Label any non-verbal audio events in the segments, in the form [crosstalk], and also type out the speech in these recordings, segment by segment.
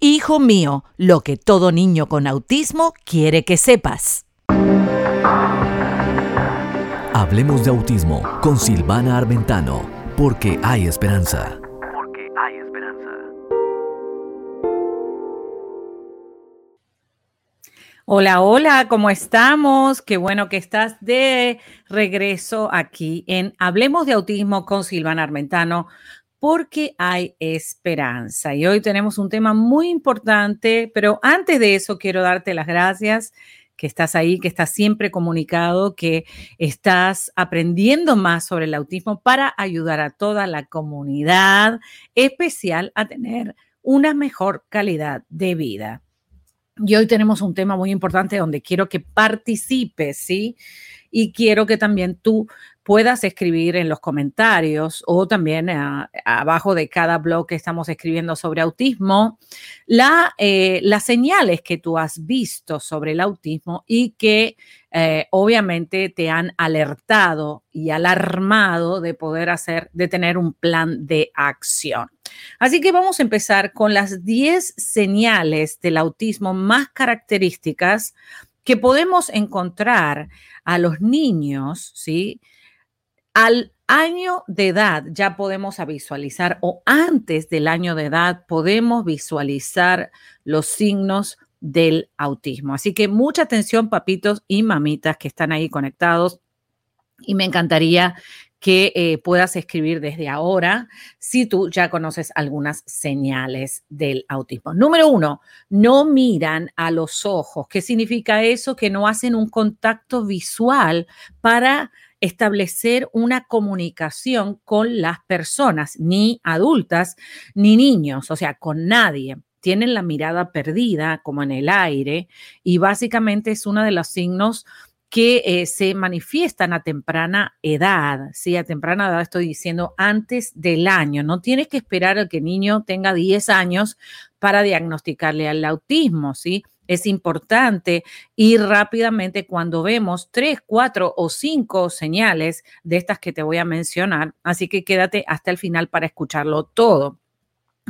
Hijo mío, lo que todo niño con autismo quiere que sepas. Hablemos de autismo con Silvana Armentano, porque hay esperanza. Porque hay esperanza. Hola, hola, ¿cómo estamos? Qué bueno que estás de regreso aquí en Hablemos de Autismo con Silvana Armentano porque hay esperanza. Y hoy tenemos un tema muy importante, pero antes de eso quiero darte las gracias que estás ahí, que estás siempre comunicado, que estás aprendiendo más sobre el autismo para ayudar a toda la comunidad especial a tener una mejor calidad de vida. Y hoy tenemos un tema muy importante donde quiero que participes, ¿sí? Y quiero que también tú puedas escribir en los comentarios o también ah, abajo de cada blog que estamos escribiendo sobre autismo, eh, las señales que tú has visto sobre el autismo y que eh, obviamente te han alertado y alarmado de poder hacer, de tener un plan de acción. Así que vamos a empezar con las 10 señales del autismo más características que podemos encontrar a los niños, ¿sí? Al año de edad ya podemos visualizar o antes del año de edad podemos visualizar los signos del autismo. Así que mucha atención, papitos y mamitas que están ahí conectados. Y me encantaría que eh, puedas escribir desde ahora si tú ya conoces algunas señales del autismo. Número uno, no miran a los ojos. ¿Qué significa eso? Que no hacen un contacto visual para establecer una comunicación con las personas, ni adultas, ni niños, o sea, con nadie. Tienen la mirada perdida, como en el aire, y básicamente es uno de los signos que eh, se manifiestan a temprana edad, ¿sí? A temprana edad estoy diciendo antes del año. No tienes que esperar a que el niño tenga 10 años para diagnosticarle al autismo, ¿sí? Es importante ir rápidamente cuando vemos tres, cuatro o cinco señales de estas que te voy a mencionar. Así que quédate hasta el final para escucharlo todo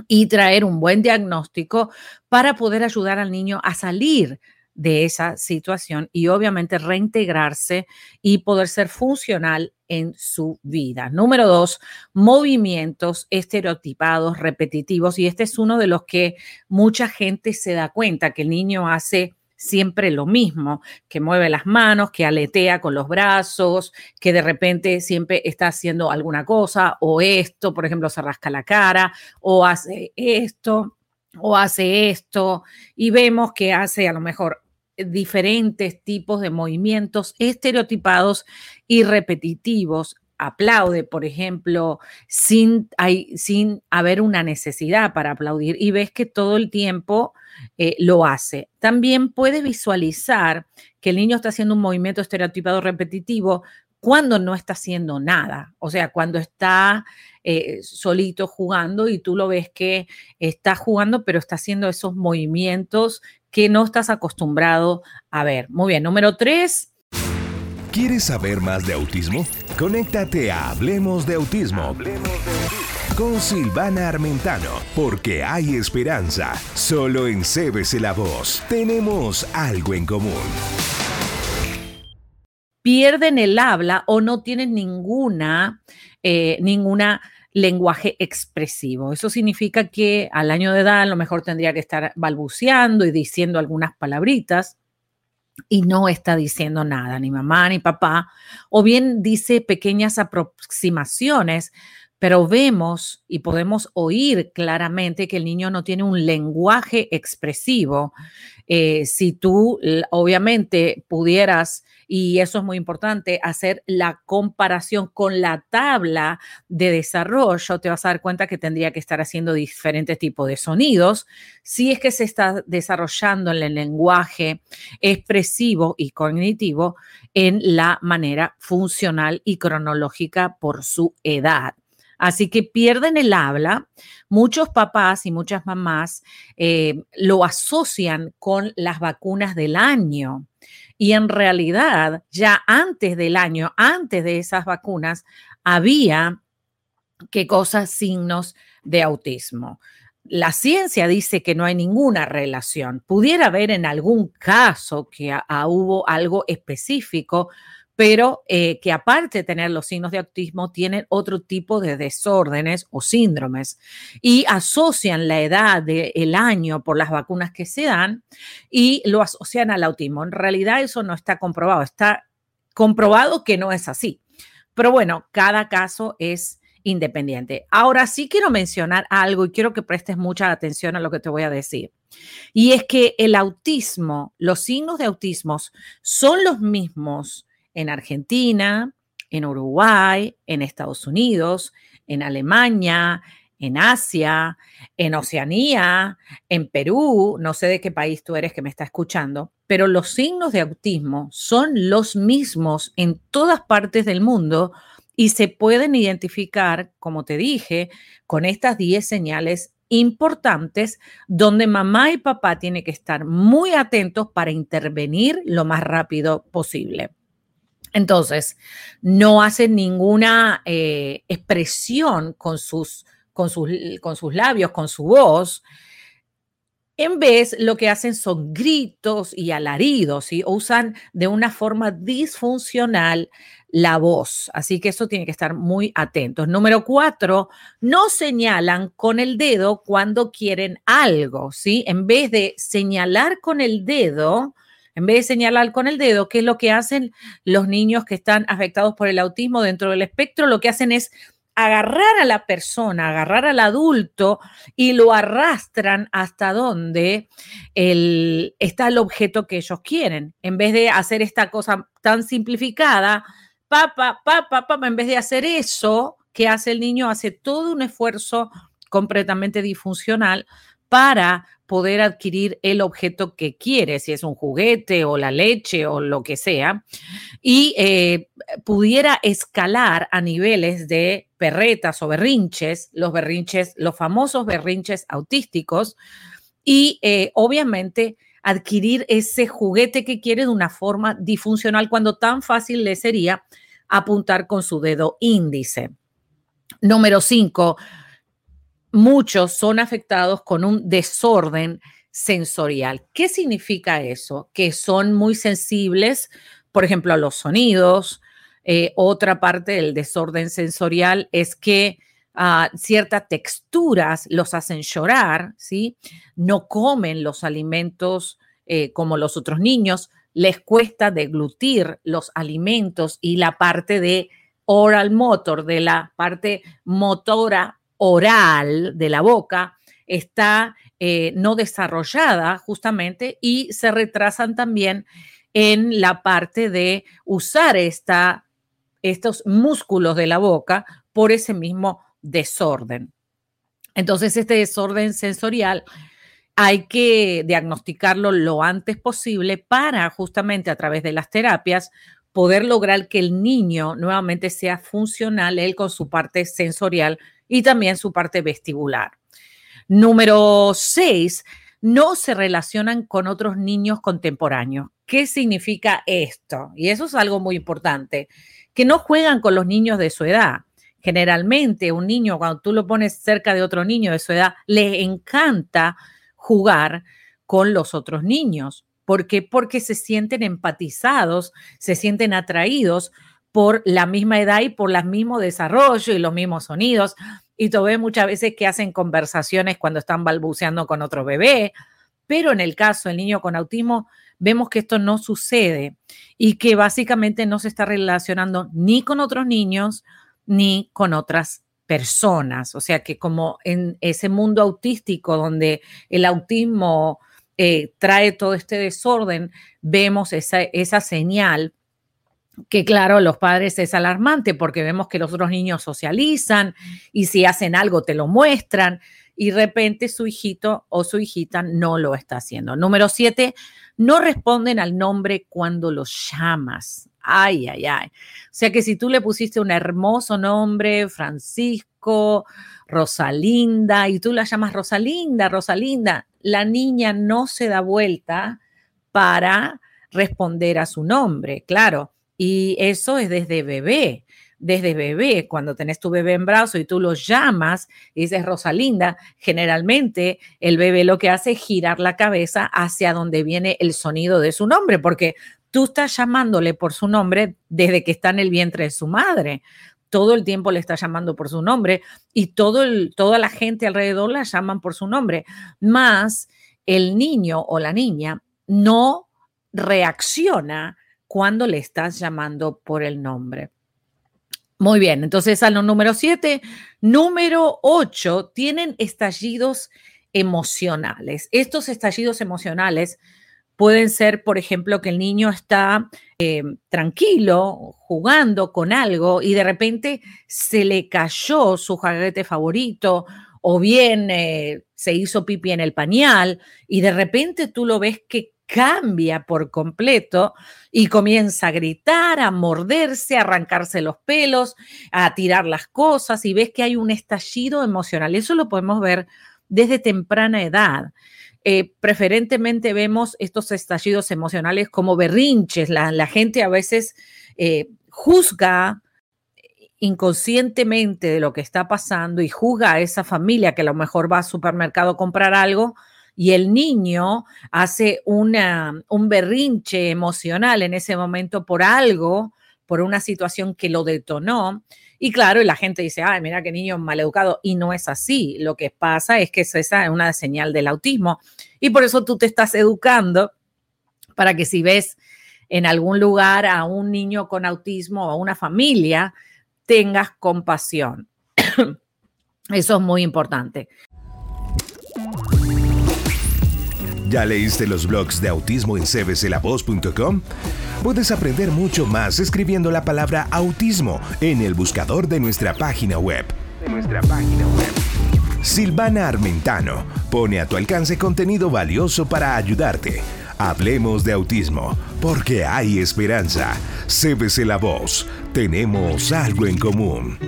y traer un buen diagnóstico para poder ayudar al niño a salir de esa situación y obviamente reintegrarse y poder ser funcional en su vida. Número dos, movimientos estereotipados, repetitivos. Y este es uno de los que mucha gente se da cuenta, que el niño hace siempre lo mismo, que mueve las manos, que aletea con los brazos, que de repente siempre está haciendo alguna cosa, o esto, por ejemplo, se rasca la cara, o hace esto, o hace esto, y vemos que hace a lo mejor diferentes tipos de movimientos estereotipados y repetitivos. Aplaude, por ejemplo, sin, sin haber una necesidad para aplaudir y ves que todo el tiempo eh, lo hace. También puedes visualizar que el niño está haciendo un movimiento estereotipado repetitivo cuando no está haciendo nada, o sea, cuando está eh, solito jugando y tú lo ves que está jugando, pero está haciendo esos movimientos que no estás acostumbrado a ver. Muy bien, número tres. ¿Quieres saber más de autismo? Conéctate a Hablemos de Autismo. Hablemos de autismo. Con Silvana Armentano, porque hay esperanza. Solo en CBC La Voz tenemos algo en común. Pierden el habla o no tienen ninguna, eh, ninguna lenguaje expresivo. Eso significa que al año de edad a lo mejor tendría que estar balbuceando y diciendo algunas palabritas y no está diciendo nada, ni mamá ni papá, o bien dice pequeñas aproximaciones, pero vemos y podemos oír claramente que el niño no tiene un lenguaje expresivo. Eh, si tú obviamente pudieras, y eso es muy importante, hacer la comparación con la tabla de desarrollo, te vas a dar cuenta que tendría que estar haciendo diferentes tipos de sonidos. Si es que se está desarrollando en el lenguaje expresivo y cognitivo en la manera funcional y cronológica por su edad. Así que pierden el habla. Muchos papás y muchas mamás eh, lo asocian con las vacunas del año. Y en realidad, ya antes del año, antes de esas vacunas, había qué cosas, signos de autismo. La ciencia dice que no hay ninguna relación. Pudiera haber en algún caso que hubo algo específico, pero eh, que aparte de tener los signos de autismo, tienen otro tipo de desórdenes o síndromes y asocian la edad del año por las vacunas que se dan y lo asocian al autismo. En realidad eso no está comprobado, está comprobado que no es así. Pero bueno, cada caso es independiente. Ahora sí quiero mencionar algo y quiero que prestes mucha atención a lo que te voy a decir. Y es que el autismo, los signos de autismo son los mismos en Argentina, en Uruguay, en Estados Unidos, en Alemania, en Asia, en Oceanía, en Perú, no sé de qué país tú eres que me está escuchando, pero los signos de autismo son los mismos en todas partes del mundo y se pueden identificar, como te dije, con estas 10 señales importantes donde mamá y papá tienen que estar muy atentos para intervenir lo más rápido posible. Entonces, no hace ninguna eh, expresión con sus, con, sus, con sus labios, con su voz. En vez, lo que hacen son gritos y alaridos, y usan de una forma disfuncional la voz. Así que eso tiene que estar muy atentos. Número cuatro, no señalan con el dedo cuando quieren algo, ¿sí? En vez de señalar con el dedo, en vez de señalar con el dedo, ¿qué es lo que hacen los niños que están afectados por el autismo dentro del espectro? Lo que hacen es agarrar a la persona, agarrar al adulto y lo arrastran hasta donde está el objeto que ellos quieren. En vez de hacer esta cosa tan simplificada, papá, papá, papá, en vez de hacer eso, que hace el niño? Hace todo un esfuerzo completamente disfuncional para poder adquirir el objeto que quiere, si es un juguete o la leche o lo que sea, y eh, pudiera escalar a niveles de perretas o berrinches, los berrinches, los famosos berrinches autísticos, y eh, obviamente adquirir ese juguete que quiere de una forma disfuncional cuando tan fácil le sería apuntar con su dedo índice. Número cinco, muchos son afectados con un desorden sensorial. ¿Qué significa eso? Que son muy sensibles, por ejemplo, a los sonidos. Eh, otra parte del desorden sensorial es que ah, ciertas texturas los hacen llorar, ¿sí? No comen los alimentos eh, como los otros niños, les cuesta deglutir los alimentos y la parte de oral motor, de la parte motora oral de la boca está eh, no desarrollada justamente y se retrasan también en la parte de usar esta, estos músculos de la boca por ese mismo desorden. Entonces, este desorden sensorial hay que diagnosticarlo lo antes posible para justamente a través de las terapias poder lograr que el niño nuevamente sea funcional, él con su parte sensorial y también su parte vestibular. Número seis, no se relacionan con otros niños contemporáneos. ¿Qué significa esto? Y eso es algo muy importante, que no juegan con los niños de su edad. Generalmente un niño, cuando tú lo pones cerca de otro niño de su edad, le encanta jugar con los otros niños. ¿Por qué? Porque se sienten empatizados, se sienten atraídos por la misma edad y por el mismo desarrollo y los mismos sonidos. Y tú ves muchas veces que hacen conversaciones cuando están balbuceando con otro bebé, pero en el caso del niño con autismo, vemos que esto no sucede y que básicamente no se está relacionando ni con otros niños ni con otras personas. O sea que como en ese mundo autístico donde el autismo eh, trae todo este desorden, vemos esa, esa señal que claro, los padres es alarmante porque vemos que los otros niños socializan y si hacen algo te lo muestran y de repente su hijito o su hijita no lo está haciendo. Número siete, no responden al nombre cuando los llamas. Ay, ay, ay. O sea que si tú le pusiste un hermoso nombre, Francisco, Rosalinda, y tú la llamas Rosalinda, Rosalinda, la niña no se da vuelta para responder a su nombre, claro. Y eso es desde bebé desde bebé, cuando tenés tu bebé en brazo y tú lo llamas y dices Rosalinda, generalmente el bebé lo que hace es girar la cabeza hacia donde viene el sonido de su nombre, porque tú estás llamándole por su nombre desde que está en el vientre de su madre. Todo el tiempo le está llamando por su nombre y todo toda la gente alrededor la llaman por su nombre. Más el niño o la niña no reacciona cuando le estás llamando por el nombre. Muy bien, entonces al número siete. Número ocho, tienen estallidos emocionales. Estos estallidos emocionales pueden ser, por ejemplo, que el niño está eh, tranquilo, jugando con algo y de repente se le cayó su juguete favorito o bien eh, se hizo pipi en el pañal y de repente tú lo ves que cambia por completo y comienza a gritar, a morderse, a arrancarse los pelos, a tirar las cosas y ves que hay un estallido emocional. Eso lo podemos ver desde temprana edad. Eh, preferentemente vemos estos estallidos emocionales como berrinches. La, gente a veces eh, juzga inconscientemente de lo que está pasando y juzga a esa familia que a lo mejor va al supermercado a comprar algo y el niño hace un berrinche emocional en ese momento por algo, por una situación que lo detonó. Y claro, la gente dice, ay, mira qué niño maleducado. Y no es así. Lo que pasa es que esa es una señal del autismo. Y por eso tú te estás educando para que si ves en algún lugar a un niño con autismo o a una familia, tengas compasión. [coughs] Eso es muy importante. ¿Ya leíste los blogs de autismo en cbclavoz.com? Puedes aprender mucho más escribiendo la palabra autismo en el buscador de nuestra página web. De nuestra página web. Silvana Armentano pone a tu alcance contenido valioso para ayudarte. Hablemos de autismo, porque hay esperanza. CBC Voz, tenemos algo en común.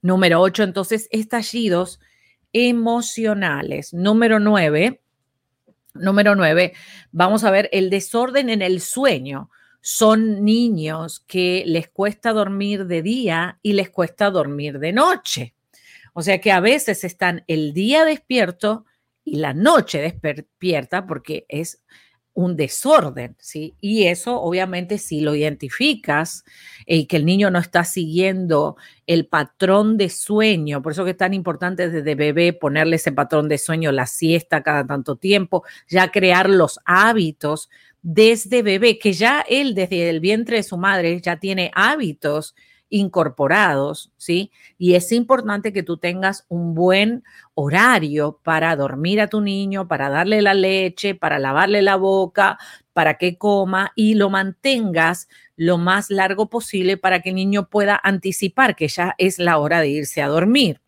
Número 8, entonces, estallidos emocionales. Número nueve, número nueve, vamos a ver el desorden en el sueño. Son niños que les cuesta dormir de día y les cuesta dormir de noche. O sea que a veces están el día despierto y la noche despierta porque es un desorden, ¿sí? Y eso obviamente si lo identificas y que el niño no está siguiendo el patrón de sueño, por eso que es tan importante desde bebé ponerle ese patrón de sueño, la siesta cada tanto tiempo, ya crear los hábitos desde bebé, que ya él desde el vientre de su madre ya tiene hábitos incorporados, ¿sí? Y es importante que tú tengas un buen horario para dormir a tu niño, para darle la leche, para lavarle la boca, para que coma y lo mantengas lo más largo posible para que el niño pueda anticipar que ya es la hora de irse a dormir.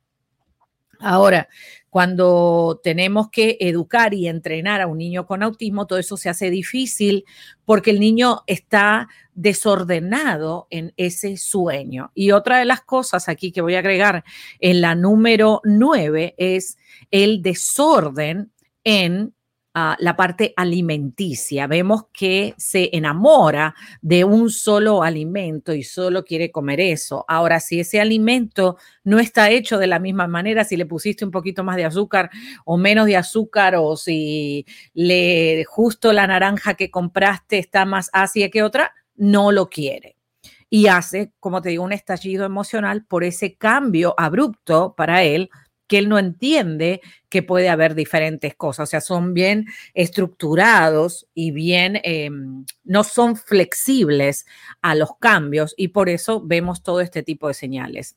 Ahora, cuando tenemos que educar y entrenar a un niño con autismo, todo eso se hace difícil porque el niño está desordenado en ese sueño. Y otra de las cosas aquí que voy a agregar en la número nueve es el desorden en la parte alimenticia. Vemos que se enamora de un solo alimento y solo quiere comer eso. Ahora, si ese alimento no está hecho de la misma manera, si le pusiste un poquito más de azúcar o menos de azúcar, o si le justo la naranja que compraste está más ácida que otra, no lo quiere. Y hace, como te digo, un estallido emocional por ese cambio abrupto para él que él no entiende que puede haber diferentes cosas, o sea, son bien estructurados y bien, em, no son flexibles a los cambios y por eso vemos todo este tipo de señales.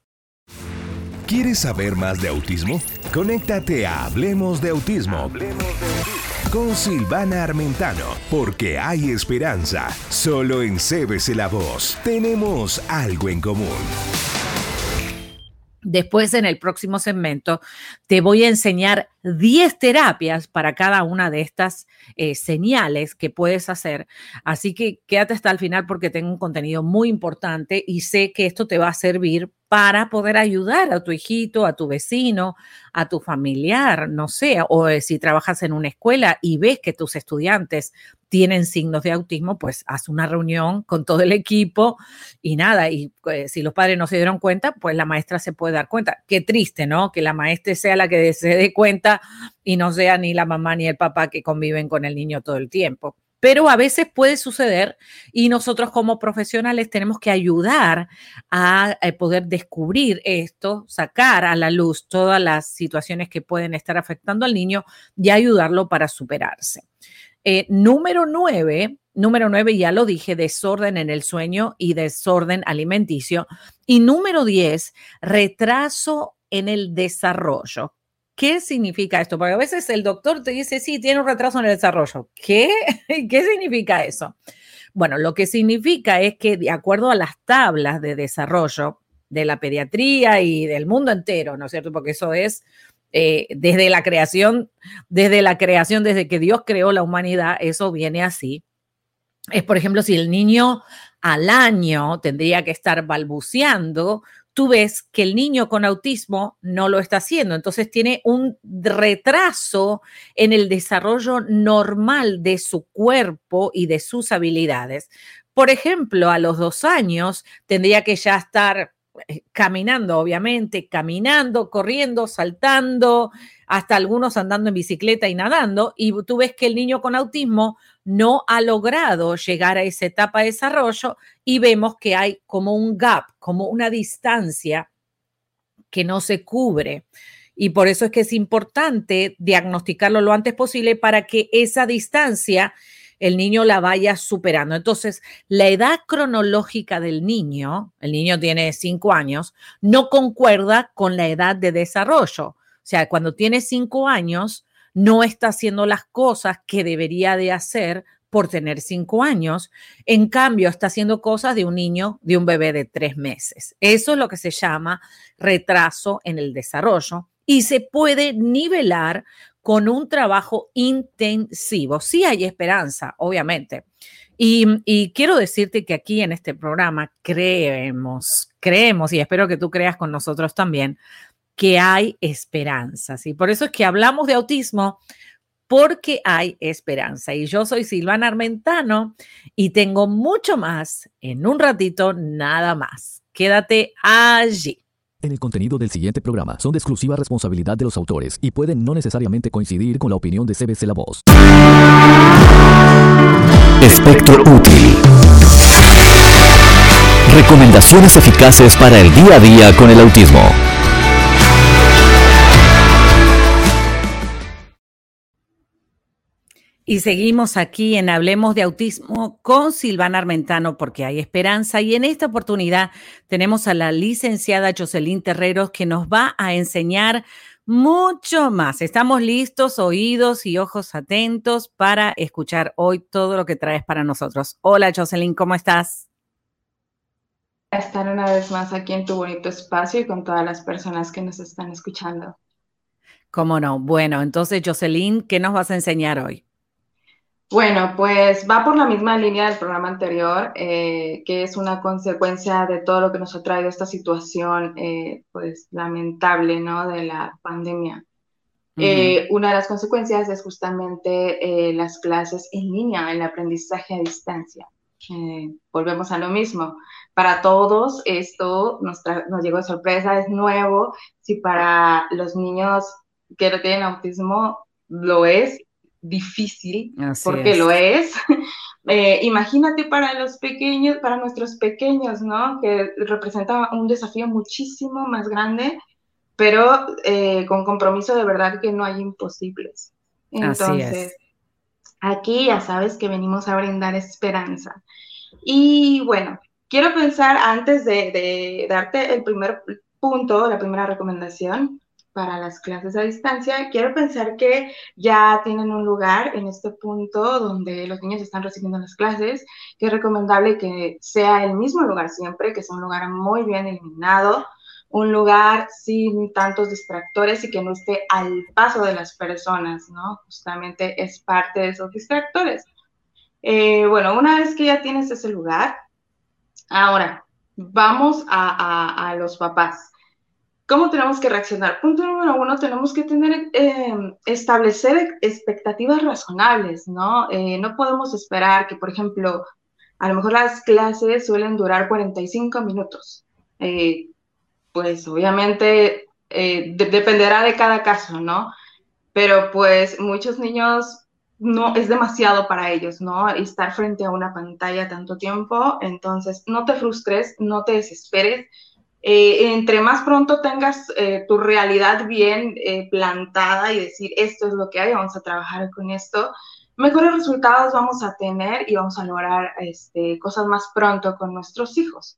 ¿Quieres saber más de autismo? Conéctate a Hablemos de Autismo. Hablemos de Autismo. Con Silvana Armentano, porque hay esperanza. Solo en CBC La Voz tenemos algo en común. Después, en el próximo segmento, te voy a enseñar 10 terapias para cada una de estas eh, señales que puedes hacer. Así que quédate hasta el final porque tengo un contenido muy importante y sé que esto te va a servir para poder ayudar a tu hijito, a tu vecino, a tu familiar, no sé, o eh, si trabajas en una escuela y ves que tus estudiantes tienen signos de autismo, pues haz una reunión con todo el equipo y nada, y pues, si los padres no se dieron cuenta, pues la maestra se puede dar cuenta. Qué triste, ¿no? Que la maestra sea la que se dé cuenta y no sea ni la mamá ni el papá que conviven con el niño todo el tiempo pero a veces puede suceder y nosotros como profesionales tenemos que ayudar a, eh, poder descubrir esto, sacar a la luz todas las situaciones que pueden estar afectando al niño y ayudarlo para superarse. Eh, número nueve, número nueve, ya lo dije, desorden en el sueño y desorden alimenticio. Y número diez, retraso en el desarrollo. ¿Qué significa esto? Porque a veces el doctor te dice, sí, tiene un retraso en el desarrollo. ¿Qué? [laughs] ¿Qué significa eso? Bueno, lo que significa es que de acuerdo a las tablas de desarrollo de la pediatría y del mundo entero, ¿no es cierto? Porque eso es eh, desde la creación, desde la creación, desde que Dios creó la humanidad, eso viene así. Es, por ejemplo, si el niño al año tendría que estar balbuceando, tú ves que el niño con autismo no lo está haciendo. Entonces tiene un retraso en el desarrollo normal de su cuerpo y de sus habilidades. Por ejemplo, a los dos años tendría que ya estar caminando, obviamente, caminando, corriendo, saltando, hasta algunos andando en bicicleta y nadando, y tú ves que el niño con autismo no ha logrado llegar a esa etapa de desarrollo y vemos que hay como un gap, como una distancia que no se cubre. Y por eso es que es importante diagnosticarlo lo antes posible para que esa distancia el niño la vaya superando. Entonces, la edad cronológica del niño, el niño tiene cinco años, no concuerda con la edad de desarrollo. O sea, cuando tiene cinco años, no está haciendo las cosas que debería de hacer por tener cinco años. En cambio, está haciendo cosas de un niño, de un bebé de tres meses. Eso es lo que se llama retraso en el desarrollo y se puede nivelar con un trabajo intensivo. Sí hay esperanza, obviamente. Y, quiero decirte que aquí en este programa creemos, creemos, y espero que tú creas con nosotros también, que hay esperanza. Y por eso es que hablamos de autismo, porque hay esperanza. Y yo soy Silvana Armentano y tengo mucho más en un ratito, nada más. Quédate allí en el contenido del siguiente programa son de exclusiva responsabilidad de los autores y pueden no necesariamente coincidir con la opinión de CBC La Voz. Espectro útil. Recomendaciones eficaces para el día a día con el autismo. Y seguimos aquí en Hablemos de Autismo con Silvana Armentano porque hay esperanza y en esta oportunidad tenemos a la licenciada Jocelyn Terreros que nos va a enseñar mucho más. Estamos listos, oídos y ojos atentos para escuchar hoy todo lo que traes para nosotros. Hola Jocelyn, ¿cómo estás? Estar una vez más aquí en tu bonito espacio y con todas las personas que nos están escuchando. ¿Cómo no? Bueno, entonces Jocelyn, ¿qué nos vas a enseñar hoy? Bueno, pues va por la misma línea del programa anterior, eh, que es una consecuencia de todo lo que nos ha traído esta situación, eh, pues lamentable, ¿no? De la pandemia. Eh, una de las consecuencias es justamente las clases en línea, el aprendizaje a distancia. volvemos a lo mismo. Para todos esto nos, nos llegó de sorpresa, es nuevo. Si para los niños que no tienen autismo lo es, difícil, porque lo es. [laughs] Eh, imagínate para los pequeños, para nuestros pequeños, ¿no? Que representa un desafío muchísimo más grande pero eh, con compromiso de verdad que no hay imposibles. Entonces, aquí ya sabes que venimos a brindar esperanza. Y bueno, quiero pensar antes de, darte el primer punto, la primera recomendación para las clases a distancia, quiero pensar que ya tienen un lugar en este punto donde los niños están recibiendo las clases, que es recomendable que sea el mismo lugar siempre, que sea un lugar muy bien iluminado, un lugar sin tantos distractores y que no esté al paso de las personas, ¿no? Justamente es parte de esos distractores. Eh, bueno, una vez que ya tienes ese lugar, ahora vamos a, los papás. ¿Cómo tenemos que reaccionar? Punto número uno, tenemos que tener, em, establecer expectativas razonables, ¿no? Eh, no podemos esperar que, por ejemplo, a lo mejor las clases suelen durar 45 minutos. Eh, pues obviamente dependerá de cada caso, ¿no? Pero pues muchos niños no es demasiado para ellos, ¿no? Estar frente a una pantalla tanto tiempo, entonces no te frustres, no te desesperes. Eh, entre más pronto tengas eh, tu realidad bien eh, plantada y decir esto es lo que hay, vamos a trabajar con esto, mejores resultados vamos a tener y vamos a lograr este, cosas más pronto con nuestros hijos.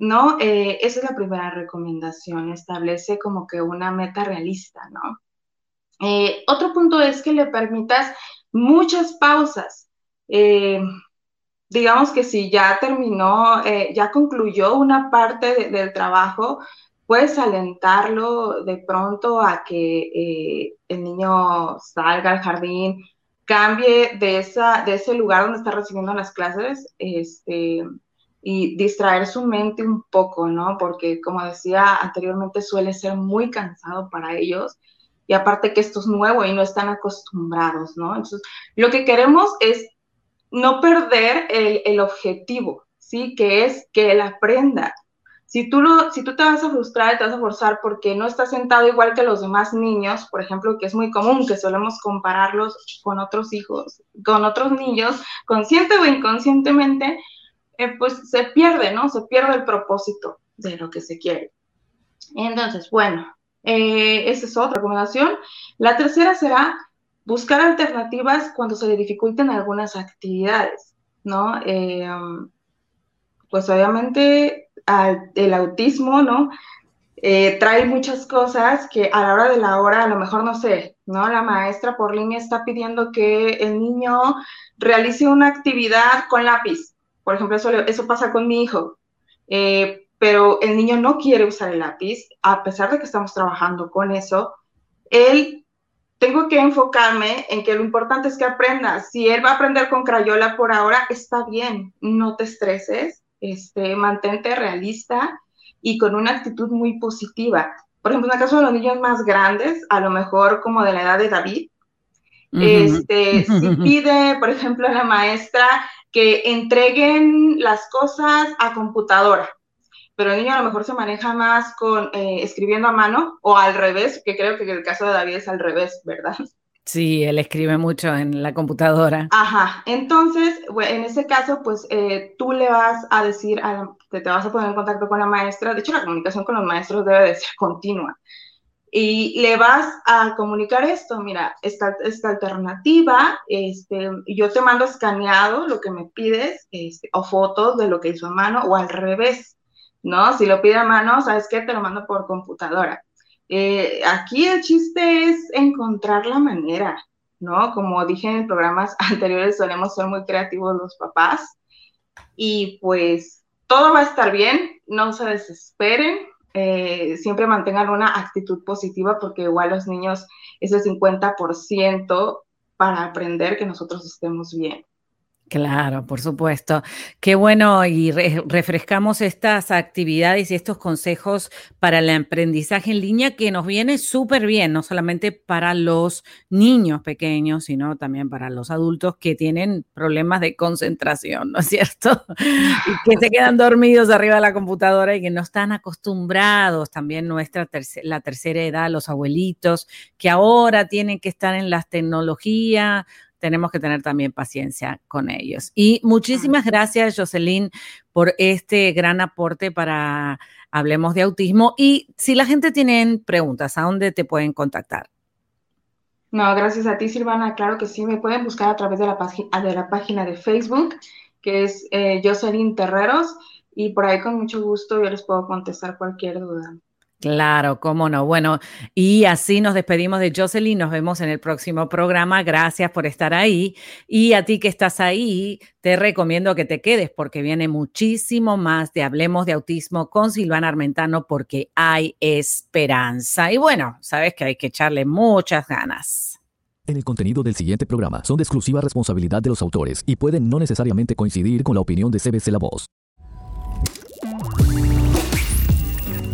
¿No? esa es la primera recomendación, establece como que una meta realista, ¿no? Otro punto es que le permitas muchas pausas. Eh, digamos que si ya terminó, eh, ya concluyó una parte del trabajo, puedes alentarlo de pronto a que el niño salga al jardín, cambie de, esa, de ese lugar donde está recibiendo las clases este, y distraer su mente un poco, ¿no? Porque como decía anteriormente, suele ser muy cansado para ellos y aparte que esto es nuevo y no están acostumbrados, ¿no? Entonces, lo que queremos es no perder el, objetivo, ¿sí? Que es que él aprenda. Si tú, lo, si tú te vas a frustrar te vas a forzar porque no estás sentado igual que los demás niños, por ejemplo, que es muy común que solemos compararlos con otros hijos, con otros niños, consciente o inconscientemente, eh, pues se pierde, ¿no? Se pierde el propósito de lo que se quiere. Entonces, bueno, eh, esa es otra recomendación. La tercera será buscar alternativas cuando se le dificulten algunas actividades, ¿no? Eh, pues obviamente el autismo, ¿no? Eh, trae muchas cosas que a la hora de la hora, a lo mejor no sé, ¿no? La maestra por línea está pidiendo que el niño realice una actividad con lápiz. Por ejemplo, eso, eso pasa con mi hijo. Eh, pero el niño no quiere usar el lápiz, a pesar de que estamos trabajando con eso, él, tengo que enfocarme en que lo importante es que aprenda. Si él va a aprender con crayola por ahora, está bien, no te estreses, este, mantente realista y con una actitud muy positiva. Por ejemplo, en el caso de los niños más grandes, a lo mejor como de la edad de David, este, [laughs] si pide, por ejemplo, a la maestra que entreguen las cosas a computadora, pero el niño a lo mejor se maneja más con eh, escribiendo a mano o al revés, que creo que el caso de David es al revés, ¿verdad? Sí, él escribe mucho en la computadora. Ajá, entonces, en ese caso, pues eh, tú le vas a decir, te, te vas a poner en contacto con la maestra, de hecho la comunicación con los maestros debe de ser continua, y le vas a comunicar esto, mira, esta, esta alternativa, este, yo te mando escaneado lo que me pides, este, o fotos de lo que hizo a mano, o al revés, ¿no? Si lo pide a mano, ¿sabes qué? Te lo mando por computadora. Eh, aquí el chiste es encontrar la manera, ¿no? Como dije en programas [laughs] anteriores, solemos ser muy creativos los papás y pues todo va a estar bien, no se desesperen, eh, siempre mantengan una actitud positiva porque igual los niños es el 50% para aprender que nosotros estemos bien. Claro, por supuesto. Qué bueno y refrescamos estas actividades y estos consejos para el aprendizaje en línea que nos viene súper bien, no solamente para los niños pequeños, sino también para los adultos que tienen problemas de concentración, ¿no es cierto? [laughs] y que se quedan dormidos arriba de la computadora y que no están acostumbrados, también nuestra la tercera edad, los abuelitos, que ahora tienen que estar en las tecnologías tenemos que tener también paciencia con ellos. Y muchísimas gracias, Jocelyn, por este gran aporte para Hablemos de Autismo. Y si la gente tiene preguntas, ¿a dónde te pueden contactar? No, gracias a ti, Silvana. Claro que sí, me pueden buscar a través de la, de la página de Facebook, que es eh, Jocelyn Terreros, y por ahí con mucho gusto yo les puedo contestar cualquier duda. Claro, cómo no. Bueno, y así nos despedimos de Jocelyn. Nos vemos en el próximo programa. Gracias por estar ahí. Y a ti que estás ahí, te recomiendo que te quedes porque viene muchísimo más de Hablemos de Autismo con Silvana Armentano porque hay esperanza. Y bueno, sabes que hay que echarle muchas ganas. En el contenido del siguiente programa son de exclusiva responsabilidad de los autores y pueden no necesariamente coincidir con la opinión de CBC La Voz.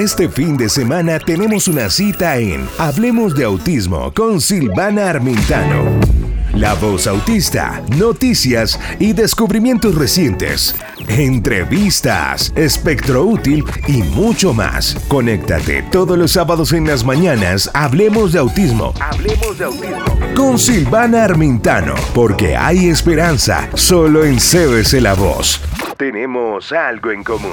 Este fin de semana tenemos una cita en Hablemos de Autismo con Silvana Armintano. La voz autista, noticias y descubrimientos recientes, entrevistas, espectro útil y mucho más. Conéctate todos los sábados en las mañanas. Hablemos de autismo. Hablemos de autismo. Con Silvana Armintano, porque hay esperanza solo en CBC La Voz. Tenemos algo en común.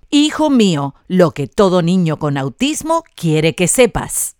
Hijo mío, lo que todo niño con autismo quiere que sepas.